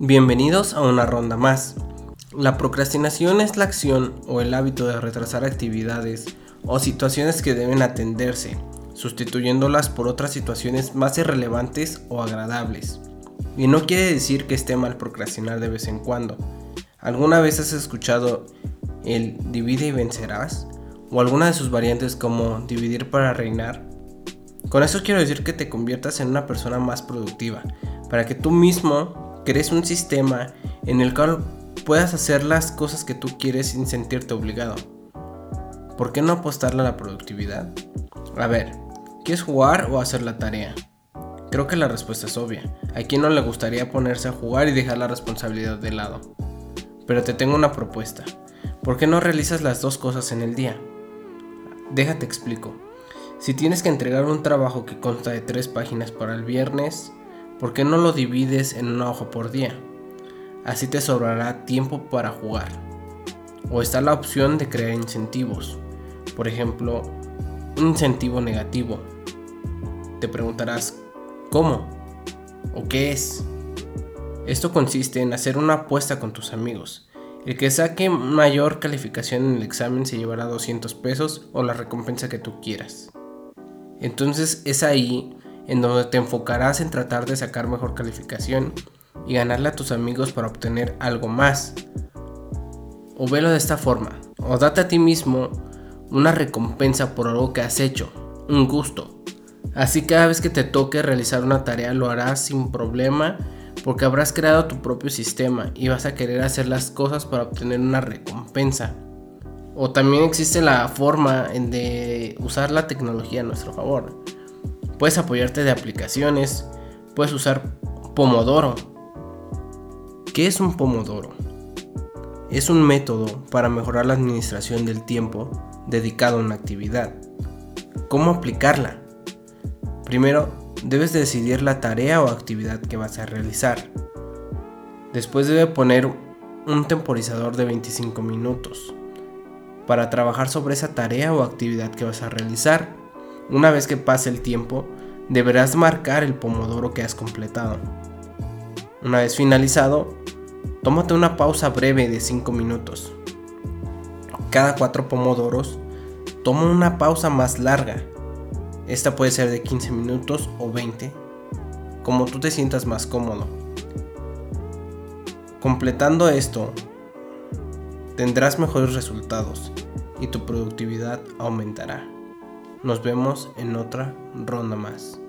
Bienvenidos a una ronda más. La procrastinación es la acción o el hábito de retrasar actividades o situaciones que deben atenderse, sustituyéndolas por otras situaciones más irrelevantes o agradables. Y no quiere decir que esté mal procrastinar de vez en cuando. ¿Alguna vez has escuchado el divide y vencerás? ¿O alguna de sus variantes como dividir para reinar? Con eso quiero decir que te conviertas en una persona más productiva, para que tú mismo crees un sistema en el cual puedas hacer las cosas que tú quieres sin sentirte obligado. ¿Por qué no apostarle a la productividad? A ver, ¿quieres jugar o hacer la tarea? Creo que la respuesta es obvia. ¿A quién no le gustaría ponerse a jugar y dejar la responsabilidad de lado? Pero te tengo una propuesta. ¿Por qué no realizas las dos cosas en el día? Déjate explico. Si tienes que entregar un trabajo que consta de tres páginas para el viernes, ¿por qué no lo divides en una hoja por día? Así te sobrará tiempo para jugar. O está la opción de crear incentivos. Por ejemplo, un incentivo negativo. Te preguntarás, ¿cómo? ¿O qué es? Esto consiste en hacer una apuesta con tus amigos. El que saque mayor calificación en el examen se llevará 200 pesos o la recompensa que tú quieras. Entonces es ahí en donde te enfocarás en tratar de sacar mejor calificación y ganarle a tus amigos para obtener algo más. O velo de esta forma, o date a ti mismo una recompensa por algo que has hecho, un gusto. Así cada vez que te toque realizar una tarea lo harás sin problema porque habrás creado tu propio sistema y vas a querer hacer las cosas para obtener una recompensa. O también existe la forma de usar la tecnología a nuestro favor. Puedes apoyarte de aplicaciones, puedes usar Pomodoro. ¿Qué es un Pomodoro? Es un método para mejorar la administración del tiempo dedicado a una actividad. ¿Cómo aplicarla? Primero, debes decidir la tarea o actividad que vas a realizar. Después debe poner un temporizador de 25 minutos para trabajar sobre esa tarea o actividad que vas a realizar una vez que pase el tiempo, deberás marcar el pomodoro que has completado. Una vez finalizado, tómate una pausa breve de 5 minutos. Cada 4 pomodoros, toma una pausa más larga. Esta puede ser de 15 minutos o 20, como tú te sientas más cómodo. Completando esto, tendrás mejores resultados y tu productividad aumentará. Nos vemos en otra ronda más.